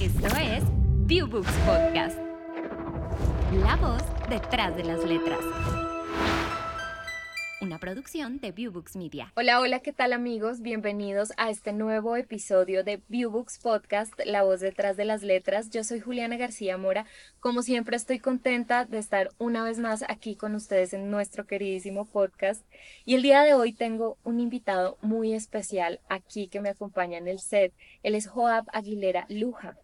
Esto es ViewBooks Podcast. La voz detrás de las letras. Una producción de ViewBooks Media. Hola, hola, ¿qué tal amigos? Bienvenidos a este nuevo episodio de ViewBooks Podcast, La voz detrás de las letras. Yo soy Juliana García Mora. Como siempre estoy contenta de estar una vez más aquí con ustedes en nuestro queridísimo podcast. Y el día de hoy tengo un invitado muy especial aquí que me acompaña en el set. Él es Joab Aguilera Luja.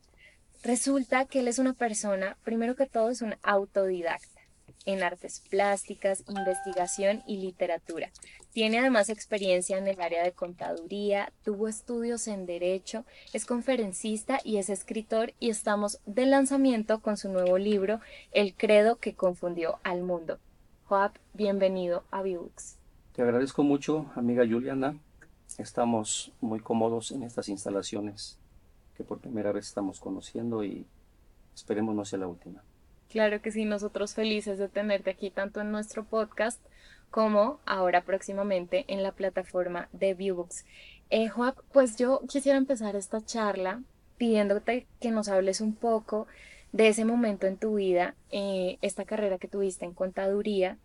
Resulta que él es una persona, primero que todo, es un autodidacta en artes plásticas, investigación y literatura. Tiene además experiencia en el área de contaduría, tuvo estudios en derecho, es conferencista y es escritor y estamos de lanzamiento con su nuevo libro, El credo que confundió al mundo. Joab, bienvenido a Books. Te agradezco mucho, amiga Juliana. Estamos muy cómodos en estas instalaciones que por primera vez estamos conociendo y esperemos no sea la última. Claro que sí, nosotros felices de tenerte aquí tanto en nuestro podcast como ahora próximamente en la plataforma de Viewbooks. Eh, Joab, pues yo quisiera empezar esta charla pidiéndote que nos hables un poco de ese momento en tu vida, eh, esta carrera que tuviste en contaduría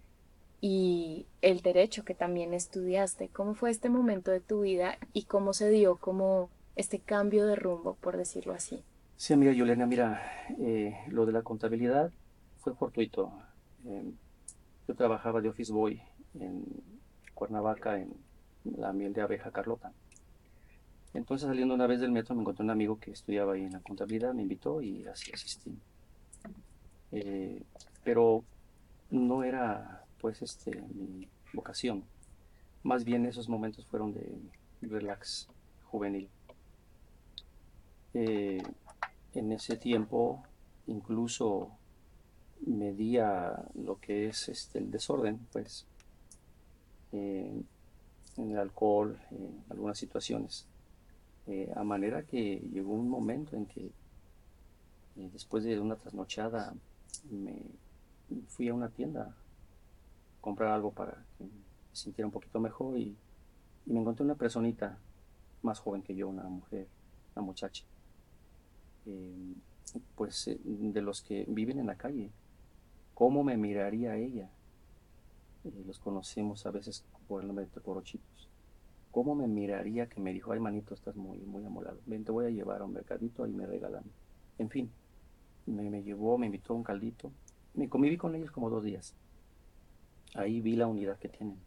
y el derecho que también estudiaste. ¿Cómo fue este momento de tu vida y cómo se dio como este cambio de rumbo, por decirlo así? Sí, amiga Yolena, mira, eh, lo de la contabilidad fue fortuito. Eh, yo trabajaba de office boy en Cuernavaca, en la miel de abeja Carlota. Entonces, saliendo una vez del metro, me encontré un amigo que estudiaba ahí en la contabilidad, me invitó y así asistí. Eh, pero no era, pues, este, mi vocación. Más bien esos momentos fueron de relax juvenil. Eh, en ese tiempo incluso medía lo que es este, el desorden, pues, en el alcohol, en algunas situaciones. Eh, a manera que llegó un momento en que eh, después de una trasnochada me fui a una tienda a comprar algo para que me sintiera un poquito mejor y me encontré una personita más joven que yo, una mujer, una muchacha eh, pues eh, de los que viven en la calle. ¿Cómo me miraría ella? Eh, los conocemos a veces por el nombre de Teporochitos. ¿Cómo me miraría que me dijo, ay manito, estás muy, muy amolado? Ven, te voy a llevar a un mercadito y me regalan. En fin, me, me llevó, me invitó a un caldito. Me conviví con ellos como dos días. Ahí vi la unidad que tienen.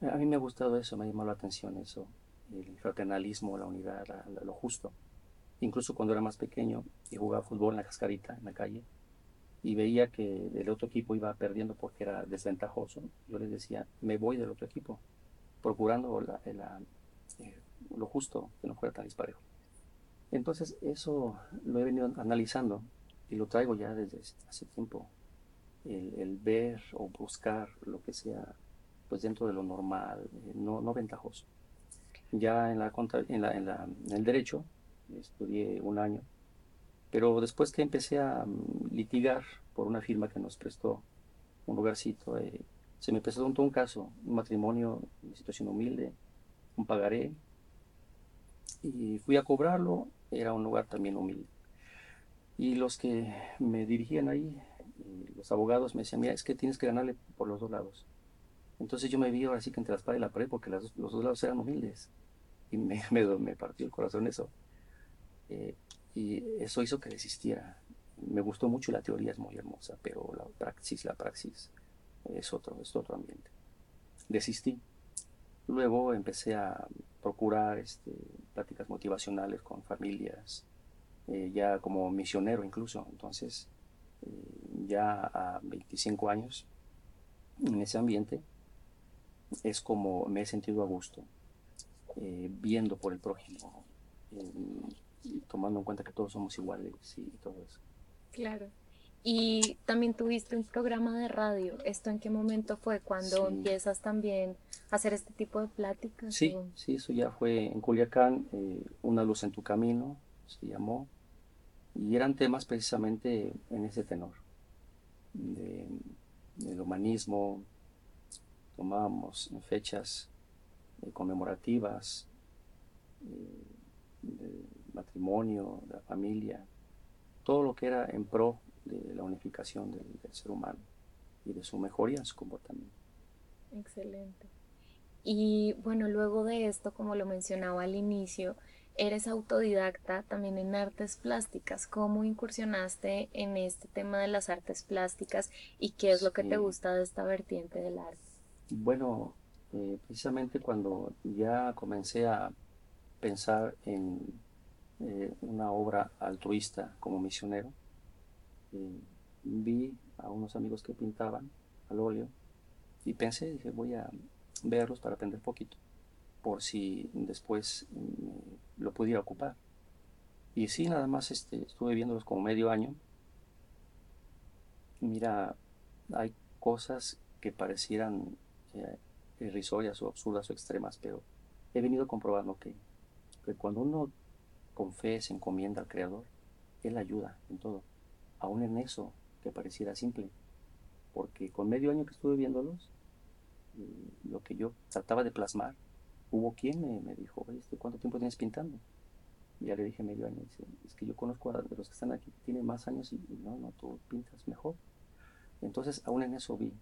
A mí me ha gustado eso, me ha llamado la atención eso, el fraternalismo, la unidad, lo justo incluso cuando era más pequeño y jugaba fútbol en la cascarita, en la calle, y veía que el otro equipo iba perdiendo porque era desventajoso, yo les decía, me voy del otro equipo, procurando eh, lo justo, que no fuera tan disparejo. Entonces eso lo he venido analizando y lo traigo ya desde hace tiempo, el, ver o buscar lo que sea pues dentro de lo normal, eh, no, no ventajoso. Ya en, la, en, la, en el derecho, estudié un año. Pero después que empecé a mm, litigar por una firma que nos prestó un lugarcito, eh, se me presentó un caso, un matrimonio en situación humilde, un pagaré, y fui a cobrarlo, era un lugar también humilde. Y los que me dirigían ahí, los abogados me decían, mira, es que tienes que ganarle por los dos lados. Entonces yo me vi ahora sí que entre la espada y la pared porque los dos lados eran humildes. Y me, me, me partió el corazón eso. Eh, y eso hizo que desistiera. Me gustó mucho la teoría, es muy hermosa, pero la praxis, la praxis es otro, es otro ambiente. Desistí. Luego empecé a procurar este, pláticas motivacionales con familias, eh, ya como misionero incluso. Entonces, eh, ya a 25 años en ese ambiente, es como me he sentido a gusto, viendo por el prójimo, tomando en cuenta que todos somos iguales y todo eso. Claro. Y también tuviste un programa de radio. ¿Esto en qué momento fue? Cuando empiezas también a hacer este tipo de pláticas? Sí, sí, eso ya fue en Culiacán, eh, Una luz en tu camino, se llamó. Y eran temas precisamente en ese tenor, de, del humanismo. Tomábamos fechas eh, conmemorativas, eh, matrimonio, de la familia, todo lo que era en pro de la unificación del, del ser humano y de su mejoría su comportamiento. Excelente. Y bueno, luego de esto, como lo mencionaba al inicio, eres autodidacta también en artes plásticas. ¿Cómo incursionaste en este tema de las artes plásticas y qué es lo que te gusta de esta vertiente del arte? Bueno, eh, precisamente cuando ya comencé a pensar en eh, una obra altruista como misionero, eh, vi a unos amigos que pintaban al óleo y pensé, dije, voy a verlos para aprender poquito, por si después mm, lo pudiera ocupar. Y sí, nada más este, estuve viéndolos como medio año. Mira, hay cosas que parecieran eh, irrisorias o absurdas o extremas, pero he venido comprobando que, que cuando uno con fe se encomienda al Creador, Él ayuda en todo, aún en eso que pareciera simple. Porque con medio año que estuve viéndolos, eh, lo que yo trataba de plasmar, hubo quien me, me dijo, oye, este, ¿cuánto tiempo tienes pintando? Y ya le dije medio año, dice, es que yo conozco a los que están aquí que tienen más años y, no, no, tú pintas mejor. Entonces, aún en eso vi.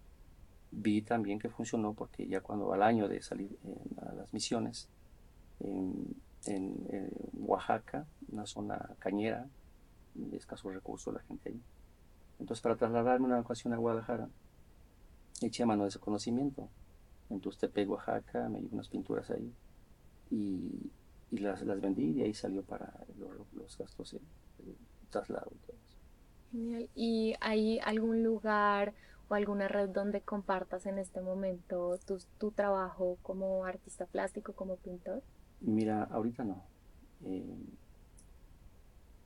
Vi también que funcionó porque ya cuando al año de salir a las misiones, en, en, Oaxaca, una zona cañera, de escasos recursos la gente ahí. Entonces, para trasladarme una ocasión a Guadalajara, eché mano de ese conocimiento. En Tustepec, Oaxaca, me llevé unas pinturas ahí y, y las, las vendí y de ahí salió para lo- los gastos de, traslado y. Genial. ¿Y hay algún lugar o alguna red donde compartas en este momento tu, tu trabajo como artista plástico, como pintor? Mira, ahorita no. Eh,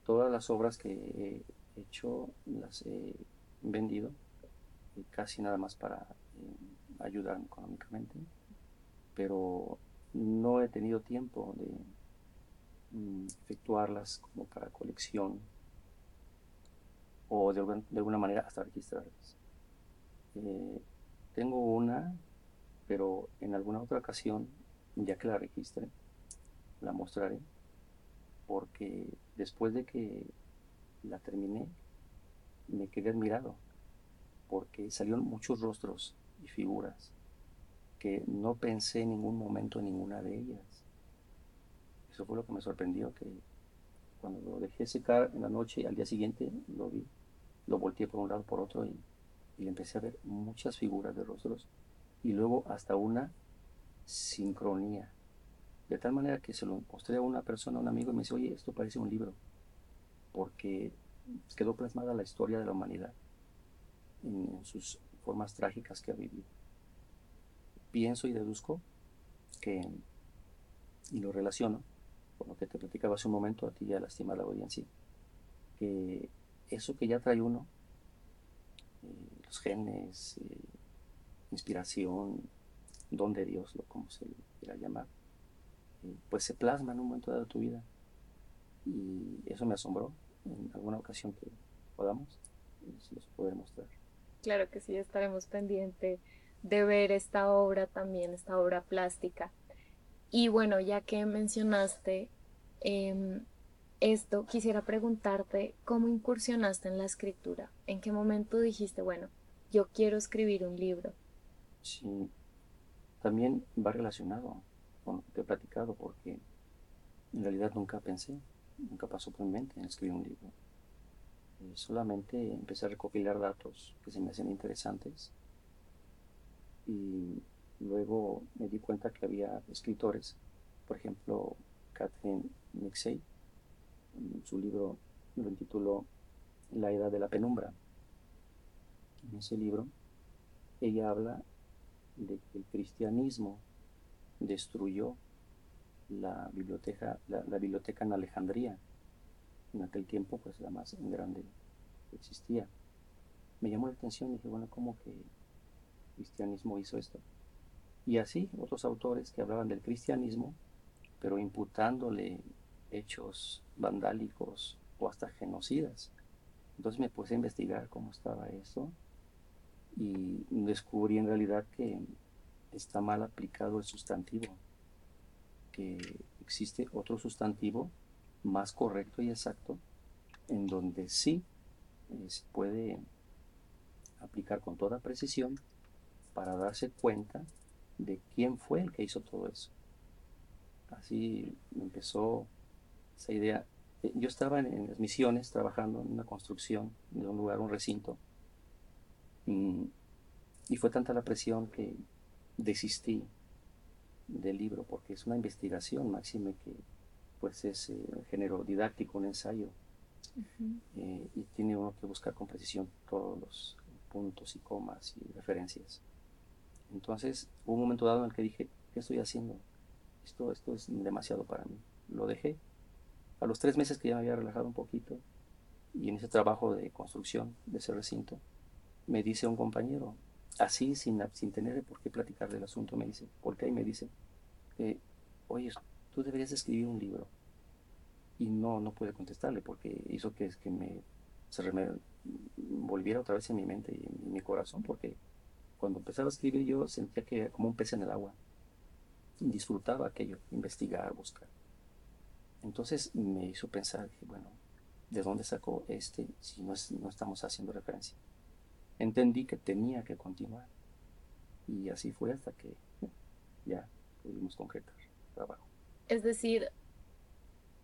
todas las obras que he hecho las he vendido, eh, casi nada más para eh, ayudar económicamente, pero no he tenido tiempo de mm, efectuarlas como para colección o de, alguna manera hasta registrarlas. Eh, tengo una, pero en alguna otra ocasión, ya que la registre, la mostraré, porque después de que la terminé, me quedé admirado, porque salieron muchos rostros y figuras que no pensé en ningún momento en ninguna de ellas. Eso fue lo que me sorprendió, que cuando lo dejé secar en la noche al día siguiente lo vi, lo volteé por un lado por otro y, y empecé a ver muchas figuras de rostros y luego hasta una sincronía. De tal manera que se lo mostré a una persona, a un amigo, y me dice, oye, esto parece un libro, porque quedó plasmada la historia de la humanidad en, sus formas trágicas que ha vivido. Pienso y deduzco que, y lo relaciono con lo que te platicaba hace un momento a ti y a la estimada audiencia, que eso que ya trae uno, eh, los genes, eh, inspiración, don de Dios, lo como se quiera llamar, pues se plasma en un momento dado de tu vida. Y eso me asombró en alguna ocasión que podamos, se los poder mostrar. Claro que sí, estaremos pendientes de ver esta obra también, esta obra plástica. Y bueno, ya que mencionaste em, esto, quisiera preguntarte cómo incursionaste en la escritura. ¿En qué momento dijiste, bueno, yo quiero escribir un libro? Sí, también va relacionado que te he platicado, porque en realidad nunca pensé, nunca pasó por mi mente en escribir un libro. Eh, solamente empecé a recopilar datos que se me hacían interesantes y luego me di cuenta que había escritores, por ejemplo, Catherine Nixey, en su libro lo intituló La Edad de la Penumbra. En ese libro ella habla de que el cristianismo destruyó la biblioteca, la, biblioteca en Alejandría, en aquel tiempo pues la más grande que existía. Me llamó la atención y dije, bueno, ¿cómo que el cristianismo hizo esto? Y así otros autores que hablaban del cristianismo, pero imputándole hechos vandálicos o hasta genocidas. Entonces me puse a investigar cómo estaba eso y descubrí en realidad que está mal aplicado el sustantivo, que existe otro sustantivo más correcto y exacto, en donde sí eh, se puede aplicar con toda precisión para darse cuenta de quién fue el que hizo todo eso. Así empezó esa idea. Eh, yo estaba en, las misiones trabajando en una construcción de un lugar, un recinto, y fue tanta la presión que desistí del libro porque es una investigación máxime que pues es eh, género didáctico, un ensayo eh, y tiene uno que buscar con precisión todos los puntos y comas y referencias. Entonces hubo un momento dado en el que dije, ¿qué estoy haciendo? Esto, esto es demasiado para mí. Lo dejé. A los tres meses que ya me había relajado un poquito y en ese trabajo de construcción de ese recinto, me dice un compañero, así sin, sin tener por qué platicar del asunto, me dice, porque ahí me dice, eh, oye, tú deberías escribir un libro. Y no, no pude contestarle porque hizo que, que me, se volviera otra vez en mi mente y mi corazón, porque cuando empezaba a escribir yo sentía que como un pez en el agua. Disfrutaba aquello, investigar, buscar. Entonces me hizo pensar, que, bueno, ¿de dónde sacó este si no, no estamos haciendo referencia? Entendí que tenía que continuar. Y así fue hasta que ya pudimos concretar el trabajo. Es decir,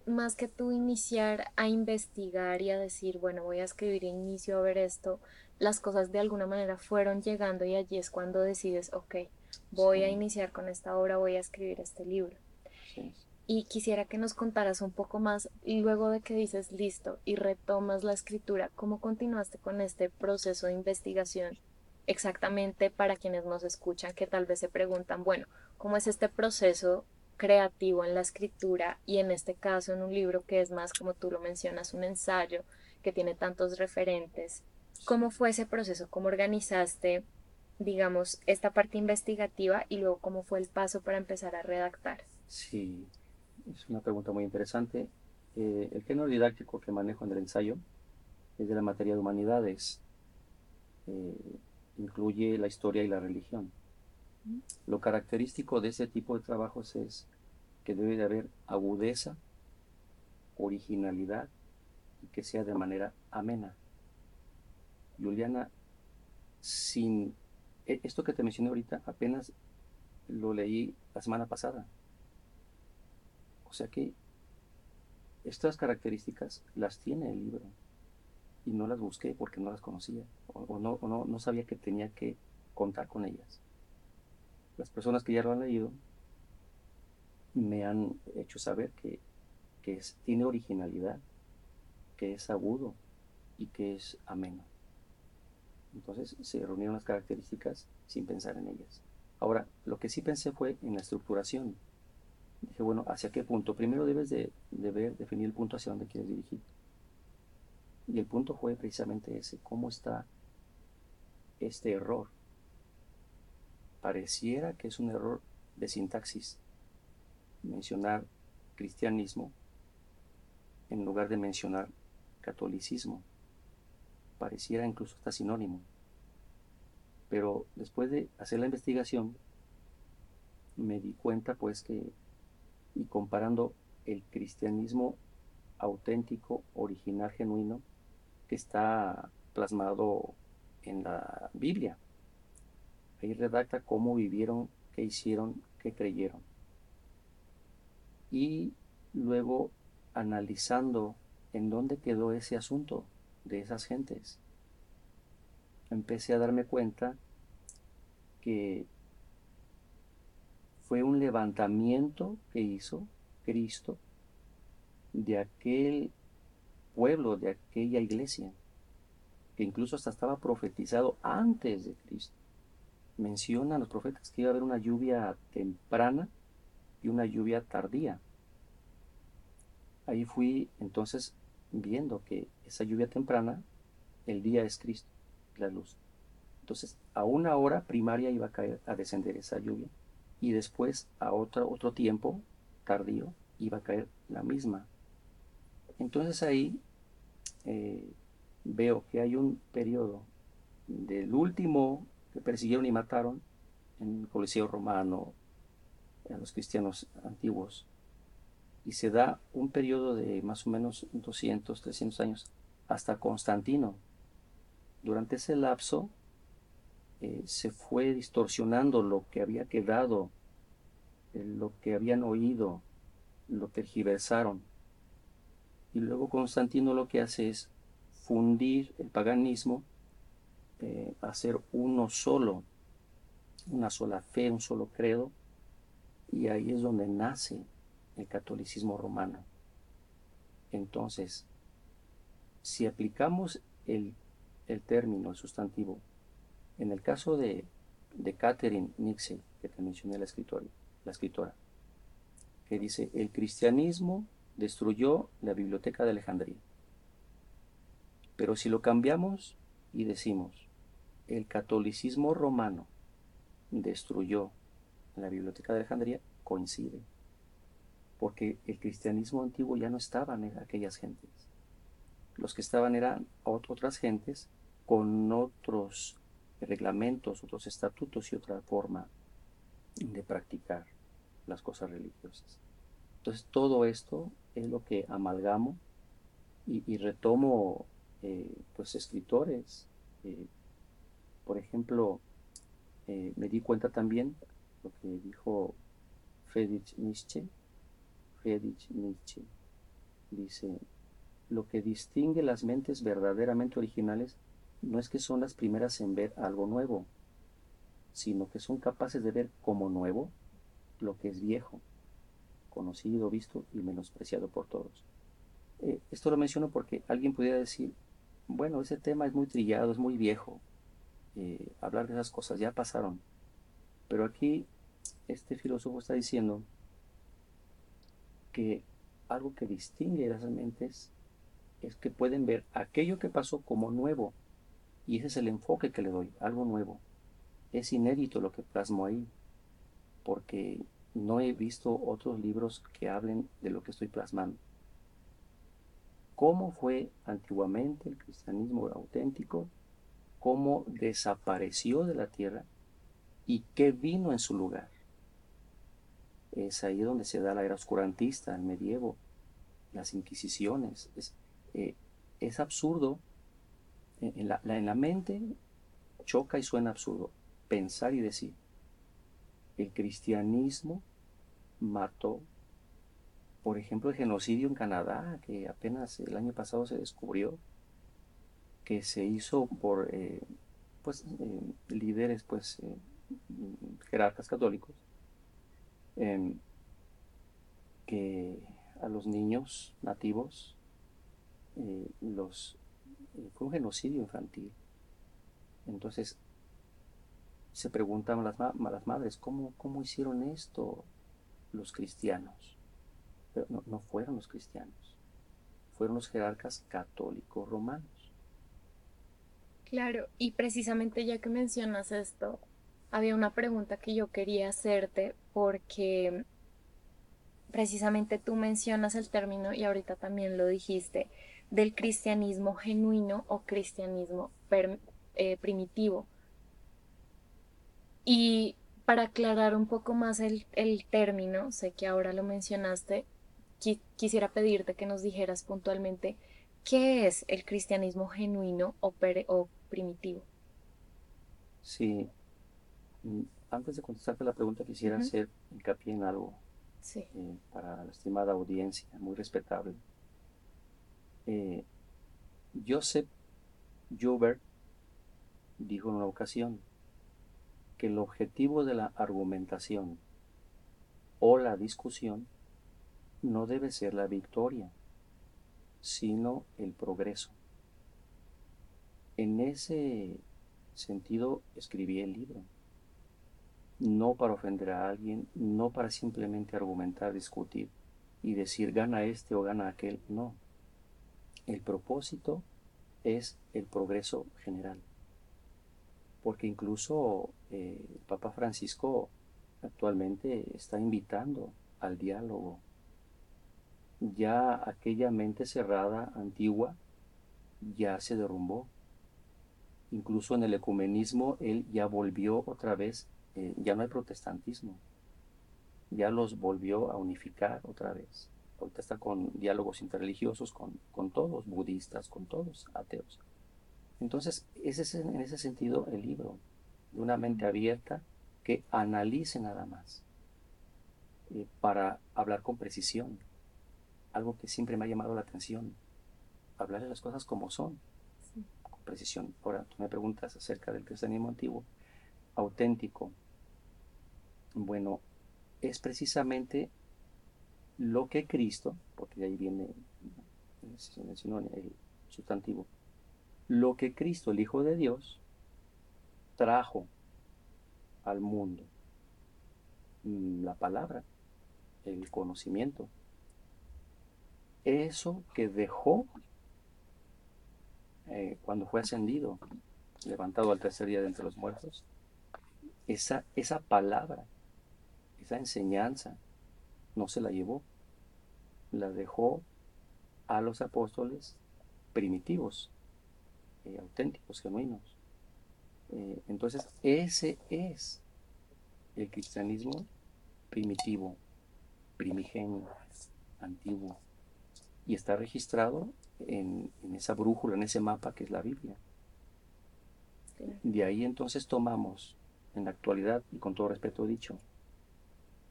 más que tú iniciar a investigar y a decir, bueno, voy a escribir inicio a ver esto, las cosas de alguna manera fueron llegando y allí es cuando decides, ok, voy a iniciar con esta obra, voy a escribir este libro. Sí y quisiera que nos contaras un poco más luego de que dices listo y retomas la escritura, cómo continuaste con este proceso de investigación exactamente para quienes nos escuchan que tal vez se preguntan, bueno, ¿cómo es este proceso creativo en la escritura y en este caso en un libro que es más como tú lo mencionas, un ensayo que tiene tantos referentes? ¿Cómo fue ese proceso? ¿Cómo organizaste, digamos, esta parte investigativa y luego cómo fue el paso para empezar a redactar? Sí, es una pregunta muy interesante. Eh, el género didáctico que manejo en el ensayo es de la materia de humanidades. Eh, incluye la historia y la religión. Lo característico de ese tipo de trabajos es que debe de haber agudeza, originalidad y que sea de manera amena. Juliana, sin e, esto que te mencioné ahorita, apenas lo leí la semana pasada. O sea que estas características las tiene el libro y no las busqué porque no las conocía o, no, no, sabía que tenía que contar con ellas. Las personas que ya lo han leído me han hecho saber que, tiene originalidad, que es agudo y que es ameno. Entonces se reunieron las características sin pensar en ellas. Ahora, lo que sí pensé fue en la estructuración dije, bueno, ¿hacia qué punto? Primero debes de, ver, definir el punto hacia dónde quieres dirigir. Y el punto fue precisamente ese, ¿cómo está este error? Pareciera que es un error de sintaxis mencionar cristianismo en lugar de mencionar catolicismo. Pareciera incluso hasta sinónimo. Pero después de hacer la investigación, me di cuenta pues que y comparando el cristianismo auténtico, original, genuino, que está plasmado en la Biblia. Ahí redacta cómo vivieron, qué hicieron, qué creyeron. Y luego analizando en dónde quedó ese asunto de esas gentes, empecé a darme cuenta que fue un levantamiento que hizo Cristo de aquel pueblo, de aquella iglesia, que incluso hasta estaba profetizado antes de Cristo. Mencionan los profetas que iba a haber una lluvia temprana y una lluvia tardía. Ahí fui entonces viendo que esa lluvia temprana, el día es Cristo, la luz. Entonces, a una hora primaria iba a caer, a descender esa lluvia y después a otro, otro tiempo tardío iba a caer la misma. Entonces ahí eh, veo que hay un periodo del último que persiguieron y mataron en el Coliseo Romano, a los cristianos antiguos, y se da un periodo de más o menos 200, 300 años hasta Constantino. Durante ese lapso eh, se fue distorsionando lo que había quedado, eh, lo que habían oído, lo tergiversaron. Y luego Constantino lo que hace es fundir el paganismo, eh, hacer uno solo, una sola fe, un solo credo, y ahí es donde nace el catolicismo romano. Entonces, si aplicamos el, el término, el sustantivo, en el caso de, de Catherine Nixon, que te mencioné la escritora, la escritora, que dice, el cristianismo destruyó la biblioteca de Alejandría. Pero si lo cambiamos y decimos, el catolicismo romano destruyó la biblioteca de Alejandría, coincide porque el cristianismo antiguo ya no estaba en aquellas gentes. Los que estaban eran otras gentes con otros reglamentos, otros estatutos y otra forma de practicar las cosas religiosas. Entonces todo esto es lo que amalgamo y, retomo eh, pues escritores. Eh, por ejemplo, eh, me di cuenta también lo que dijo Friedrich Nietzsche, Friedrich Nietzsche. Dice, lo que distingue las mentes verdaderamente originales no es que son las primeras en ver algo nuevo, sino que son capaces de ver como nuevo lo que es viejo, conocido, visto y menospreciado por todos. Eh, esto lo menciono porque alguien pudiera decir, bueno, ese tema es muy trillado, es muy viejo, eh, hablar de esas cosas ya pasaron. Pero aquí este filósofo está diciendo que algo que distingue a las mentes es que pueden ver aquello que pasó como nuevo. Y ese es el enfoque que le doy, algo nuevo. Es inédito lo que plasmo ahí, porque no he visto otros libros que hablen de lo que estoy plasmando. ¿Cómo fue antiguamente el cristianismo auténtico? ¿Cómo desapareció de la tierra? ¿Y qué vino en su lugar? Es ahí donde se da la era oscurantista, el medievo, las inquisiciones. Es, eh, absurdo. En la, en la mente choca y suena absurdo pensar y decir, el cristianismo mató, por ejemplo, el genocidio en Canadá, que apenas el año pasado se descubrió, que se hizo por eh, pues, eh, líderes, pues, jerarcas católicos, que a los niños nativos eh, los eh, fue un genocidio infantil. Entonces se preguntan las, las madres, ¿cómo, ¿cómo, hicieron esto los cristianos? Pero no, no fueron los cristianos, fueron los jerarcas católicos romanos. Claro, y precisamente ya que mencionas esto, había una pregunta que yo quería hacerte porque precisamente tú mencionas el término y ahorita también lo dijiste del cristianismo genuino o cristianismo eh, primitivo. Y para aclarar un poco más el, término, sé que ahora lo mencionaste, quisiera pedirte que nos dijeras puntualmente qué es el cristianismo genuino o, o primitivo. Sí, Mm, antes de contestarte la pregunta, quisiera hacer hincapié en algo eh, para la estimada audiencia, muy respetable. Eh, Joseph Joubert dijo en una ocasión que el objetivo de la argumentación o la discusión no debe ser la victoria, sino el progreso. En ese sentido escribí el libro no para ofender a alguien, no para simplemente argumentar, discutir y decir gana este o gana aquel, no. El propósito es el progreso general. Porque incluso eh, el Papa Francisco actualmente está invitando al diálogo. Ya aquella mente cerrada, antigua, ya se derrumbó. Incluso en el ecumenismo él ya volvió otra vez eh, ya no hay protestantismo, ya los volvió a unificar otra vez. Ahorita está con diálogos interreligiosos con, con todos, budistas, con todos, ateos. Entonces, ese es en ese sentido el libro, de una mente abierta que analice nada más, eh, para hablar con precisión, algo que siempre me ha llamado la atención, hablar de las cosas como son, con precisión. Ahora, tú me preguntas acerca del cristianismo antiguo, auténtico. Bueno, es precisamente lo que Cristo, porque de ahí viene el sustantivo, lo que Cristo, el Hijo de Dios, trajo al mundo. Mm, la palabra, el conocimiento. Eso que dejó eh, cuando fue ascendido, levantado al tercer día de entre los muertos, esa, esa palabra, esa enseñanza, no se la llevó, la dejó a los apóstoles primitivos, eh, auténticos, genuinos. Eh, entonces, ese es el cristianismo primitivo, primigenio, antiguo, y está registrado en, esa brújula, en ese mapa que es la Biblia. De ahí entonces tomamos, en la actualidad, y con todo respeto dicho,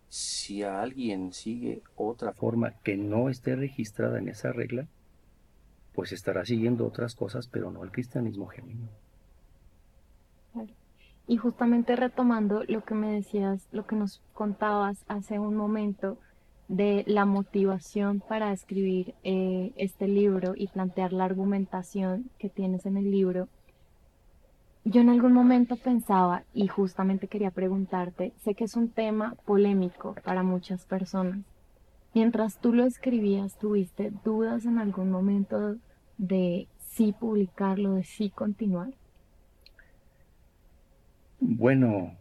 si alguien sigue otra forma que no esté registrada en esa regla, pues estará siguiendo otras cosas, pero no el cristianismo genuino. Y justamente retomando lo que me decías, lo que nos contabas hace un momento de la motivación para escribir eh, este libro y plantear la argumentación que tienes en el libro, yo en algún momento pensaba, y justamente quería preguntarte, sé que es un tema polémico para muchas personas. Mientras tú lo escribías, ¿tuviste dudas en algún momento de sí publicarlo, de sí continuar? Bueno,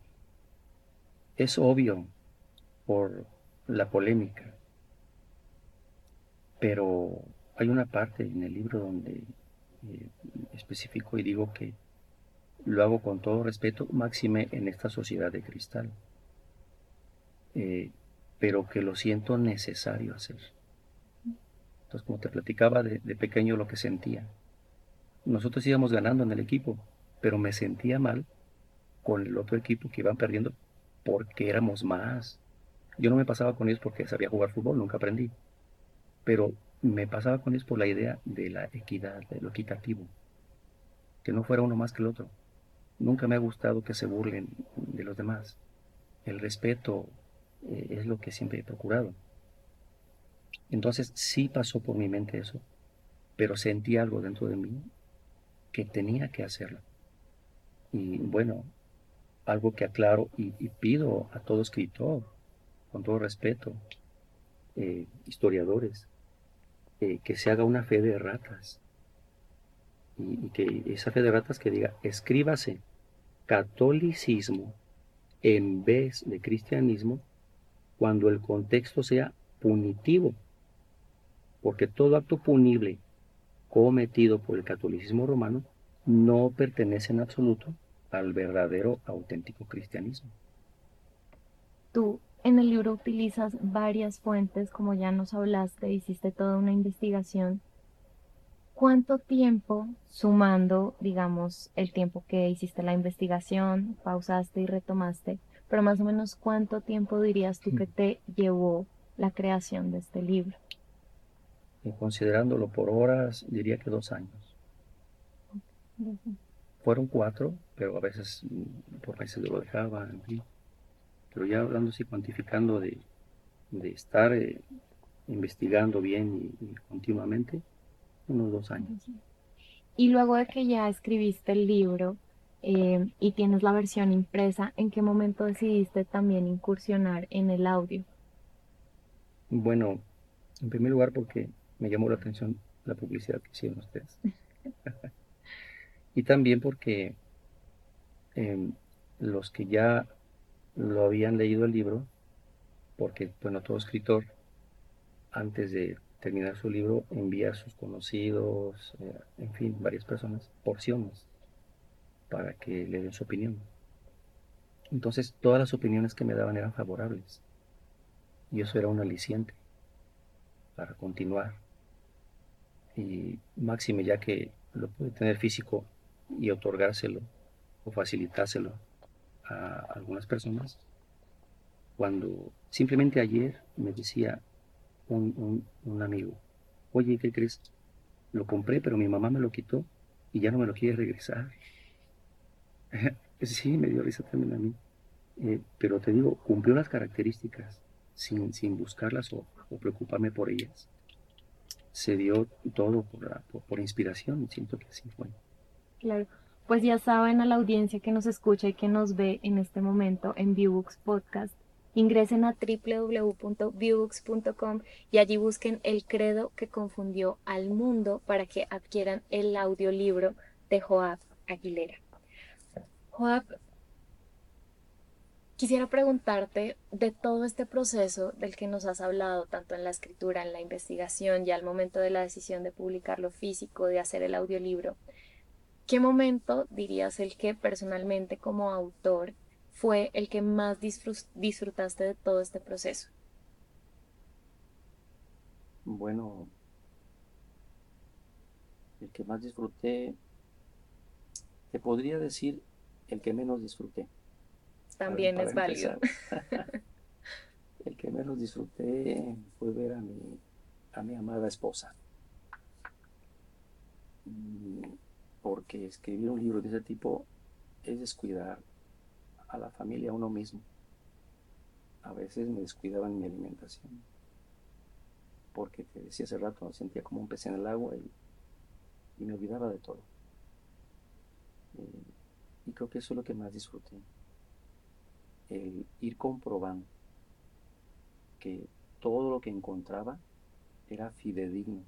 es obvio por la polémica, pero hay una parte en el libro donde eh, especifico y digo que lo hago con todo respeto, máxime en esta sociedad de cristal, eh, pero que lo siento necesario hacer. Entonces, como te platicaba de, de pequeño lo que sentía, nosotros íbamos ganando en el equipo, pero me sentía mal con el otro equipo que iban perdiendo porque éramos más. Yo no me pasaba con ellos porque sabía jugar fútbol, nunca aprendí. Pero me pasaba con ellos por la idea de la equidad, de lo equitativo. Que no fuera uno más que el otro. Nunca me ha gustado que se burlen de los demás. El respeto eh, es lo que siempre he procurado. Entonces sí pasó por mi mente eso, pero sentí algo dentro de mí que tenía que hacerlo. Y bueno, algo que aclaro y, pido a todo escritor, con todo respeto, eh, historiadores, eh, que se haga una fe de ratas. Y, que esa fe de ratas que diga, escríbase catolicismo en vez de cristianismo cuando el contexto sea punitivo. Porque todo acto punible cometido por el catolicismo romano no pertenece en absoluto al verdadero auténtico cristianismo. Tú en el libro utilizas varias fuentes, como ya nos hablaste, hiciste toda una investigación. ¿Cuánto tiempo, sumando, digamos, el tiempo que hiciste la investigación, pausaste y retomaste, pero más o menos cuánto tiempo dirías tú que te llevó la creación de este libro? considerándolo por horas, diría que dos años. Fueron cuatro, pero a veces mm, por meses lo dejaba, en fin. Pero ya hablando así, cuantificando de, estar eh, investigando bien y, continuamente, unos dos años. Y luego de que ya escribiste el libro eh, y tienes la versión impresa, ¿en qué momento decidiste también incursionar en el audio? Bueno, en primer lugar porque me llamó la atención la publicidad que hicieron ustedes. y también porque em, los que ya lo habían leído el libro, porque bueno, todo escritor antes de terminar su libro envía a sus conocidos, eh, en fin, varias personas, porciones, para que le den su opinión. Entonces todas las opiniones que me daban eran favorables y eso era un aliciente. para continuar. Y máxime ya que lo puede tener físico y otorgárselo o facilitárselo a algunas personas. Cuando simplemente ayer me decía un, un amigo, oye, ¿qué crees? Lo compré, pero mi mamá me lo quitó y ya no me lo quiere regresar. sí, me dio risa también a mí. Eh, pero te digo, cumplió las características sin, sin buscarlas o, preocuparme por ellas. Se dio todo por, por, inspiración, siento que así fue. Claro, pues ya saben a la audiencia que nos escucha y que nos ve en este momento en Viewbooks Podcast, ingresen a www.viewbooks.com y allí busquen el credo que confundió al mundo para que adquieran el audiolibro de Joab Aguilera. Joab, quisiera preguntarte de todo este proceso del que nos has hablado, tanto en la escritura, en la investigación y al momento de la decisión de publicarlo físico, de hacer el audiolibro, ¿qué momento dirías el que personalmente como autor fue el que más disfrutaste de todo este proceso? Bueno, el que más disfruté, te podría decir el que menos disfruté. También es válido. el que menos disfruté fue ver a mi, a mi amada esposa. Mm, porque escribir un libro de ese tipo es descuidar a la familia, a uno mismo. A veces me descuidaba en mi alimentación. Porque te decía hace rato, sentía como un pez en el agua y, me olvidaba de todo. Eh, y creo que eso es lo que más disfruté. El ir comprobando que todo lo que encontraba era fidedigno.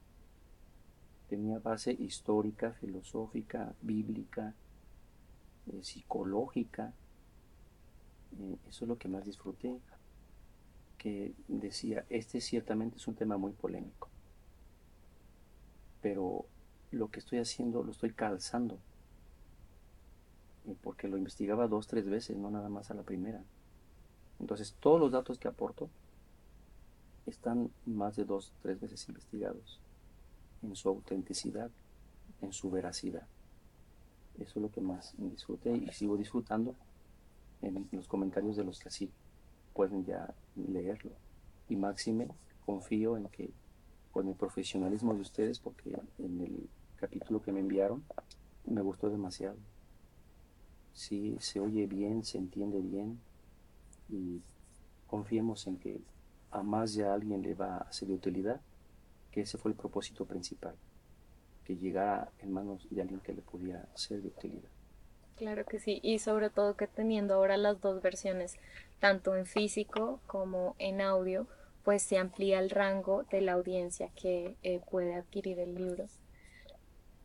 Tenía base histórica, filosófica, bíblica, eh, psicológica. Eh, eso es lo que más disfruté. Que decía, este ciertamente es un tema muy polémico. Pero lo que estoy haciendo lo estoy calzando porque lo investigaba dos, tres veces, no nada más a la primera. Entonces, todos los datos que aporto están más de dos, tres veces investigados en su autenticidad, en su veracidad. Eso es lo que más disfruté y sigo disfrutando en los comentarios de los que así pueden ya leerlo. Y máxime confío en que con el profesionalismo de ustedes, porque en el capítulo que me enviaron me gustó demasiado si se oye bien, se entiende bien y confiemos en que a más de alguien le va a ser de utilidad, que ese fue el propósito principal, que llegara en manos de alguien que le pudiera ser de utilidad. Claro que sí, y sobre todo que teniendo ahora las dos versiones, tanto en físico como en audio, pues se amplía el rango de la audiencia que eh, puede adquirir el libro.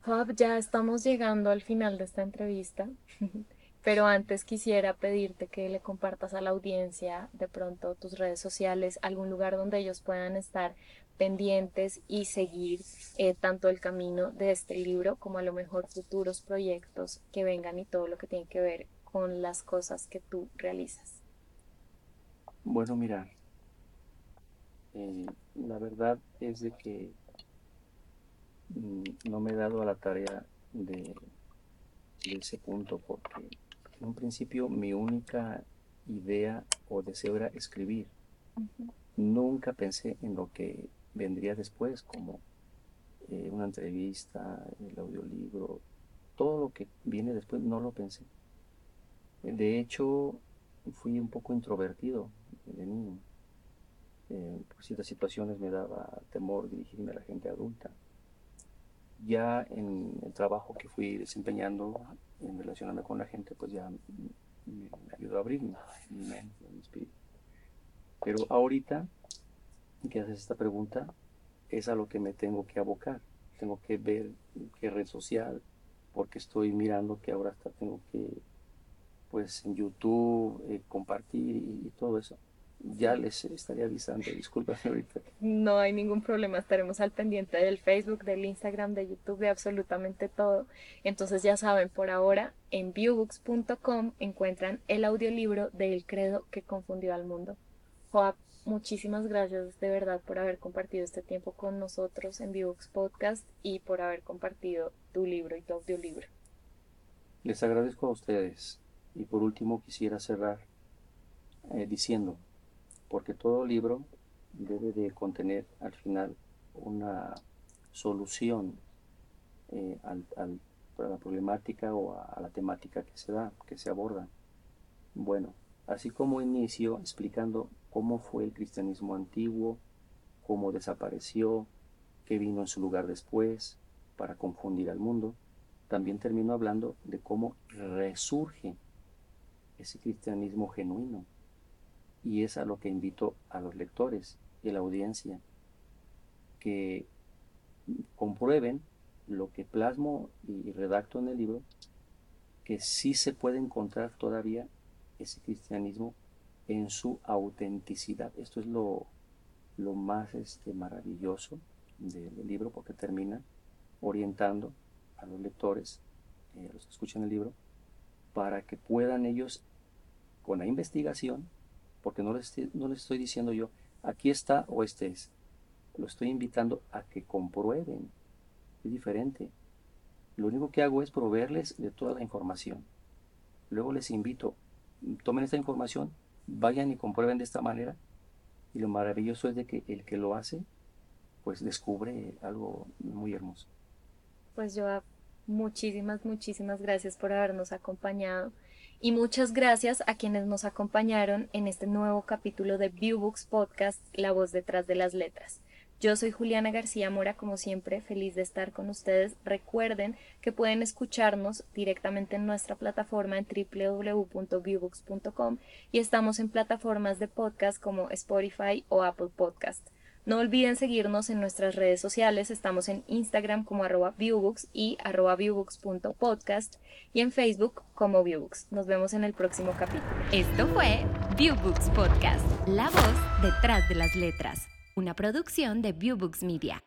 Job, ya estamos llegando al final de esta entrevista. Pero antes quisiera pedirte que le compartas a la audiencia de pronto tus redes sociales, algún lugar donde ellos puedan estar pendientes y seguir eh, tanto el camino de este libro como a lo mejor futuros proyectos que vengan y todo lo que tiene que ver con las cosas que tú realizas. Bueno, mira, eh, la verdad es de que mm, no me he dado a la tarea de, de ese punto porque en un principio mi única idea o deseo era escribir. Nunca pensé en lo que vendría después, como eh, una entrevista, el audiolibro, todo lo que viene después no lo pensé. De hecho, fui un poco introvertido de niño. Eh, por ciertas situaciones me daba temor dirigirme a la gente adulta. Ya en el trabajo que fui desempeñando en relacionarme con la gente, pues ya me, ayudó a abrirme Pero ahorita que haces esta pregunta, es a lo que me tengo que abocar. Tengo que ver qué red social, porque estoy mirando que ahora hasta tengo que, pues en YouTube, eh, compartir y todo eso ya les estaría avisando, disculpen ahorita. No hay ningún problema, estaremos al pendiente del Facebook, del Instagram, de YouTube, de absolutamente todo. Entonces ya saben, por ahora en viewbooks.com encuentran el audiolibro del credo que confundió al mundo. Joab, muchísimas gracias de verdad por haber compartido este tiempo con nosotros en Vivux Podcast y por haber compartido tu libro y tu audiolibro. Les agradezco a ustedes y por último quisiera cerrar eh, diciendo, porque todo libro debe de contener al final una solución eh, al, a la problemática o a, la temática que se da, que se aborda. Bueno, así como inicio explicando cómo fue el cristianismo antiguo, cómo desapareció, qué vino en su lugar después para confundir al mundo, también termino hablando de cómo resurge ese cristianismo genuino. Y es a lo que invito a los lectores y a la audiencia, que comprueben lo que plasmo y redacto en el libro, que sí se puede encontrar todavía ese cristianismo en su autenticidad. Esto es lo, lo más este, maravilloso del, libro porque termina orientando a los lectores, eh, a los que escuchan el libro, para que puedan ellos, con la investigación, porque no les, no les estoy diciendo yo, aquí está o este es, lo estoy invitando a que comprueben es diferente. Lo único que hago es proveerles de toda la información. Luego les invito, tomen esta información, vayan y comprueben de esta manera. Y lo maravilloso es de que el que lo hace, pues descubre algo muy hermoso. Pues yo muchísimas, muchísimas gracias por habernos acompañado. Y muchas gracias a quienes nos acompañaron en este nuevo capítulo de Viewbooks Podcast, La voz detrás de las letras. Yo soy Juliana García Mora, como siempre, feliz de estar con ustedes. Recuerden que pueden escucharnos directamente en nuestra plataforma en www.viewbooks.com y estamos en plataformas de podcast como Spotify o Apple Podcast. No olviden seguirnos en nuestras redes sociales, estamos en Instagram como arroba viewbooks y arroba viewbooks.podcast y en Facebook como viewbooks. Nos vemos en el próximo capítulo. Esto fue Viewbooks Podcast, la voz detrás de las letras una producción de Viewbooks Media.